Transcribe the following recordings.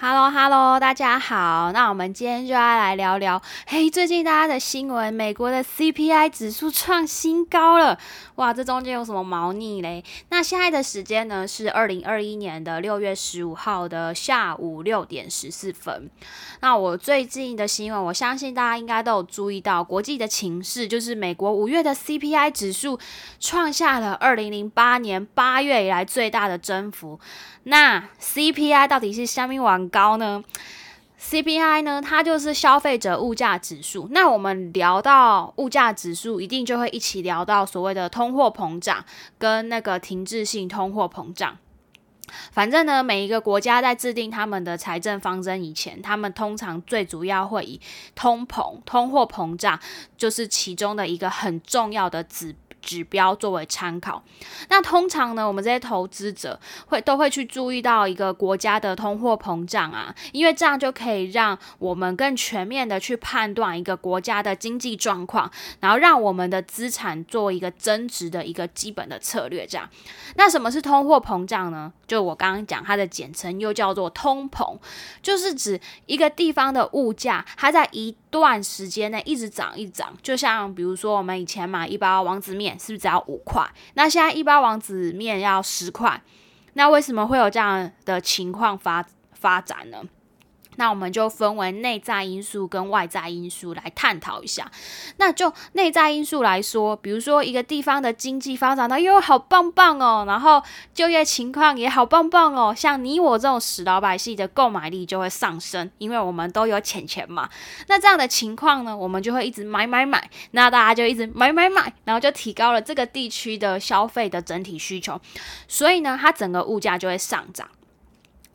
Hello，Hello，大家好。那我们今天就要来聊聊，嘿，最近大家的新闻，美国的 CPI 指数创新高了，哇，这中间有什么猫腻嘞？那现在的时间呢是二零二一年的六月十五号的下午六点十四分。那我最近的新闻，我相信大家应该都有注意到，国际的情势就是美国五月的 CPI 指数创下了二零零八年八月以来最大的增幅。那 CPI 到底是虾米高呢？CPI 呢，它就是消费者物价指数。那我们聊到物价指数，一定就会一起聊到所谓的通货膨胀跟那个停滞性通货膨胀。反正呢，每一个国家在制定他们的财政方针以前，他们通常最主要会以通膨、通货膨胀就是其中的一个很重要的指。指标作为参考，那通常呢，我们这些投资者会都会去注意到一个国家的通货膨胀啊，因为这样就可以让我们更全面的去判断一个国家的经济状况，然后让我们的资产做一个增值的一个基本的策略。这样，那什么是通货膨胀呢？就我刚刚讲，它的简称又叫做通膨，就是指一个地方的物价，它在一段时间内一直涨一涨。就像比如说，我们以前买一包王子面。是不是只要五块？那现在一包王子面要十块，那为什么会有这样的情况发发展呢？那我们就分为内在因素跟外在因素来探讨一下。那就内在因素来说，比如说一个地方的经济发展的又好棒棒哦，然后就业情况也好棒棒哦，像你我这种死老百姓的购买力就会上升，因为我们都有钱钱嘛。那这样的情况呢，我们就会一直买买买，那大家就一直买买买，然后就提高了这个地区的消费的整体需求，所以呢，它整个物价就会上涨。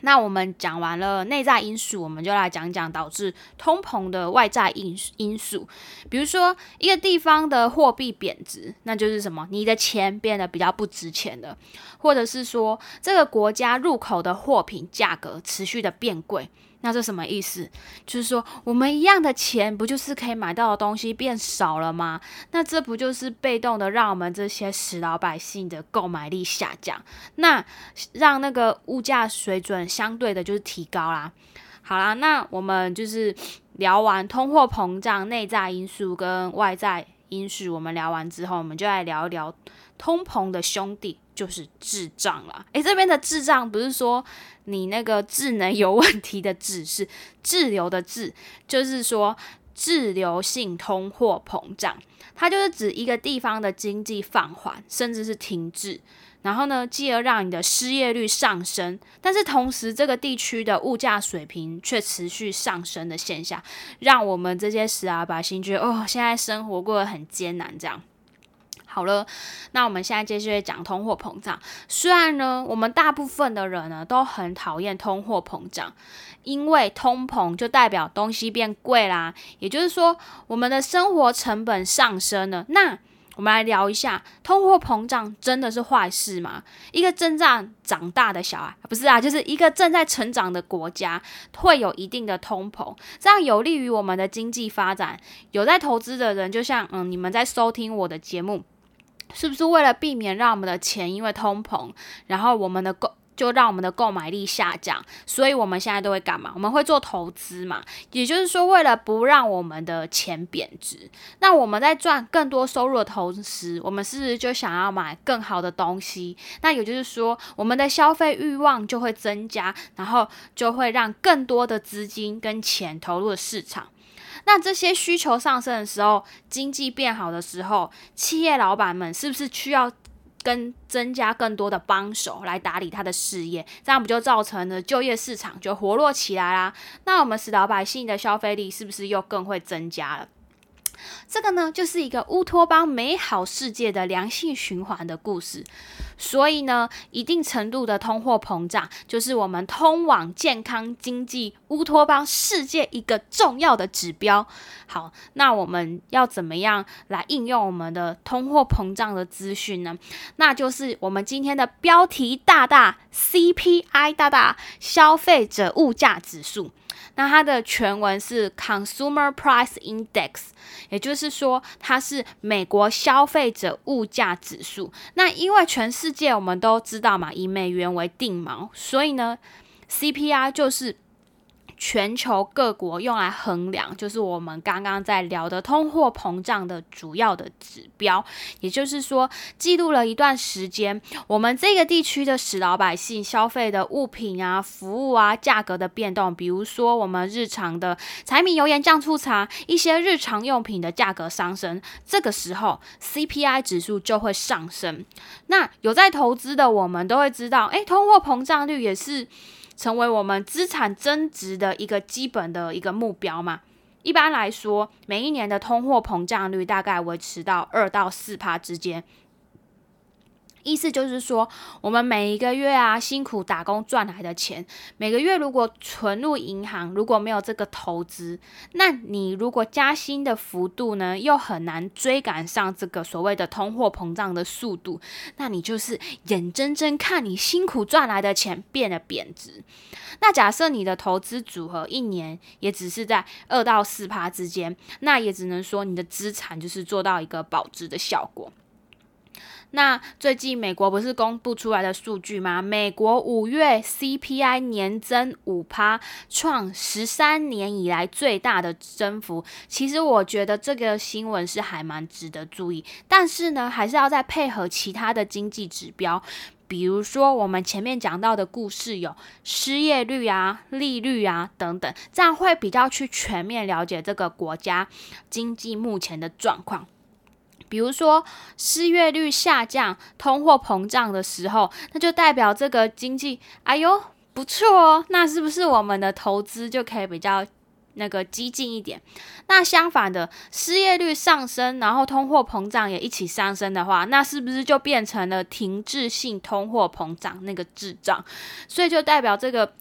那我们讲完了内在因素，我们就来讲讲导致通膨的外在因因素。比如说，一个地方的货币贬值，那就是什么？你的钱变得比较不值钱了，或者是说，这个国家入口的货品价格持续的变贵。那这什么意思？就是说，我们一样的钱，不就是可以买到的东西变少了吗？那这不就是被动的让我们这些死老百姓的购买力下降？那让那个物价水准相对的就是提高啦。好啦，那我们就是聊完通货膨胀内在因素跟外在因素，我们聊完之后，我们就来聊一聊通膨的兄弟。就是智障了，诶，这边的智障不是说你那个智能有问题的智，是滞留的滞，就是说滞留性通货膨胀，它就是指一个地方的经济放缓，甚至是停滞，然后呢，继而让你的失业率上升，但是同时这个地区的物价水平却持续上升的现象，让我们这些十啊百姓觉得哦，现在生活过得很艰难，这样。好了，那我们现在继续讲通货膨胀。虽然呢，我们大部分的人呢都很讨厌通货膨胀，因为通膨就代表东西变贵啦，也就是说我们的生活成本上升了。那我们来聊一下，通货膨胀真的是坏事吗？一个正在长大的小孩，不是啊，就是一个正在成长的国家会有一定的通膨，这样有利于我们的经济发展。有在投资的人，就像嗯，你们在收听我的节目。是不是为了避免让我们的钱因为通膨，然后我们的购就让我们的购买力下降，所以我们现在都会干嘛？我们会做投资嘛？也就是说，为了不让我们的钱贬值，那我们在赚更多收入的同时，我们是不是就想要买更好的东西？那也就是说，我们的消费欲望就会增加，然后就会让更多的资金跟钱投入市场。那这些需求上升的时候，经济变好的时候，企业老板们是不是需要跟增加更多的帮手来打理他的事业？这样不就造成了就业市场就活络起来啦？那我们使老百姓的消费力是不是又更会增加了？这个呢，就是一个乌托邦美好世界的良性循环的故事。所以呢，一定程度的通货膨胀，就是我们通往健康经济乌托邦世界一个重要的指标。好，那我们要怎么样来应用我们的通货膨胀的资讯呢？那就是我们今天的标题大大 CPI 大大消费者物价指数。那它的全文是 Consumer Price Index，也就是说它是美国消费者物价指数。那因为全世界我们都知道嘛，以美元为定锚，所以呢，CPI 就是全球各国用来衡量，就是我们刚刚在聊的通货膨胀的主要的指标。也就是说，记录了一段时间，我们这个地区的使老百姓消费的物品啊、服务啊价格的变动。比如说，我们日常的柴米油盐酱醋茶，一些日常用品的价格上升，这个时候 CPI 指数就会上升。那有在投资的，我们都会知道，诶，通货膨胀率也是。成为我们资产增值的一个基本的一个目标嘛？一般来说，每一年的通货膨胀率大概维持到二到四帕之间。意思就是说，我们每一个月啊，辛苦打工赚来的钱，每个月如果存入银行，如果没有这个投资，那你如果加薪的幅度呢，又很难追赶上这个所谓的通货膨胀的速度，那你就是眼睁睁看你辛苦赚来的钱变得贬值。那假设你的投资组合一年也只是在二到四趴之间，那也只能说你的资产就是做到一个保值的效果。那最近美国不是公布出来的数据吗？美国五月 CPI 年增五趴，创十三年以来最大的增幅。其实我觉得这个新闻是还蛮值得注意，但是呢，还是要再配合其他的经济指标，比如说我们前面讲到的故事有失业率啊、利率啊等等，这样会比较去全面了解这个国家经济目前的状况。比如说失业率下降、通货膨胀的时候，那就代表这个经济哎呦不错哦。那是不是我们的投资就可以比较那个激进一点？那相反的，失业率上升，然后通货膨胀也一起上升的话，那是不是就变成了停滞性通货膨胀那个滞胀？所以就代表这个。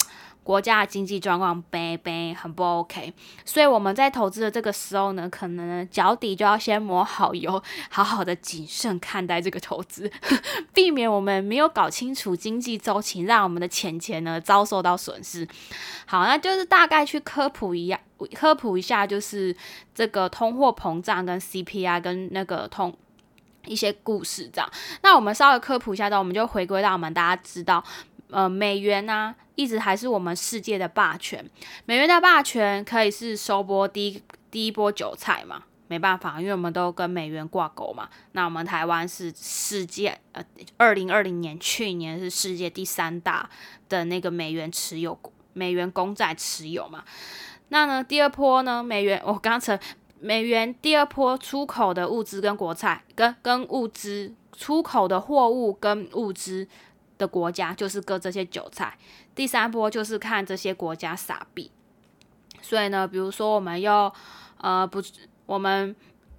国家的经济状况悲悲很不 OK，所以我们在投资的这个时候呢，可能脚底就要先抹好油，好好的谨慎看待这个投资，避免我们没有搞清楚经济周期，让我们的钱钱呢遭受到损失。好，那就是大概去科普一下，科普一下，就是这个通货膨胀跟 CPI 跟那个通一些故事这样。那我们稍微科普一下，的，我们就回归到我们大家知道。呃，美元呢，一直还是我们世界的霸权。美元的霸权可以是收波第一第一波韭菜嘛？没办法，因为我们都跟美元挂钩嘛。那我们台湾是世界呃，二零二零年去年是世界第三大的那个美元持有美元公债持有嘛。那呢，第二波呢，美元我刚才美元第二波出口的物资跟国菜跟跟物资出口的货物跟物资。的国家就是割这些韭菜，第三波就是看这些国家傻币。所以呢，比如说我们又呃不，我们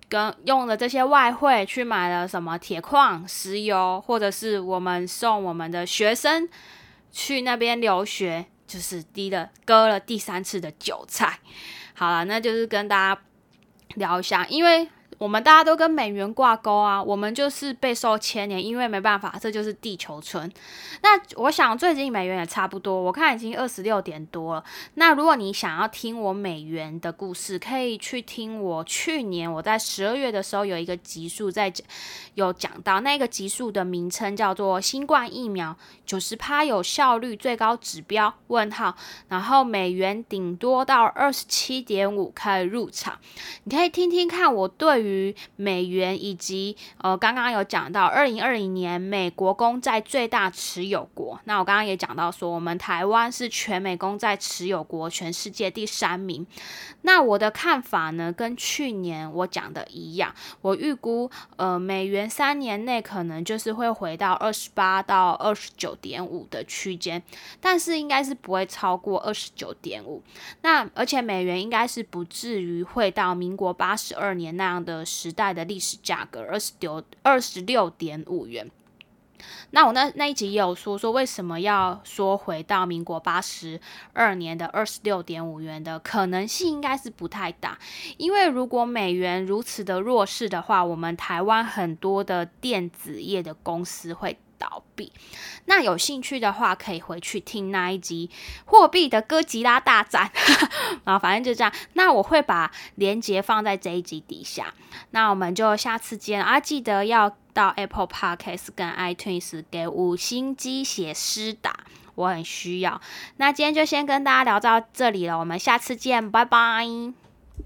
跟用了这些外汇去买了什么铁矿、石油，或者是我们送我们的学生去那边留学，就是低了割了第三次的韭菜。好了，那就是跟大家聊一下，因为。我们大家都跟美元挂钩啊，我们就是备受牵连，因为没办法，这就是地球村。那我想最近美元也差不多，我看已经二十六点多了。那如果你想要听我美元的故事，可以去听我去年我在十二月的时候有一个集数在讲，有讲到那个集数的名称叫做新冠疫苗九十趴有效率最高指标问号，然后美元顶多到二十七点五可以入场，你可以听听看我对。于美元以及呃，刚刚有讲到二零二零年美国公债最大持有国，那我刚刚也讲到说，我们台湾是全美公债持有国，全世界第三名。那我的看法呢，跟去年我讲的一样，我预估呃，美元三年内可能就是会回到二十八到二十九点五的区间，但是应该是不会超过二十九点五。那而且美元应该是不至于会到民国八十二年那样的。的时代的历史价格二十九二十六点五元。那我那那一集也有说说为什么要说回到民国八十二年的二十六点五元的可能性应该是不太大，因为如果美元如此的弱势的话，我们台湾很多的电子业的公司会。倒闭，那有兴趣的话可以回去听那一集货币的哥吉拉大战，然后反正就这样。那我会把链接放在这一集底下。那我们就下次见啊！记得要到 Apple Podcast 跟 iTunes 给五星机写诗打我很需要。那今天就先跟大家聊到这里了，我们下次见，拜拜。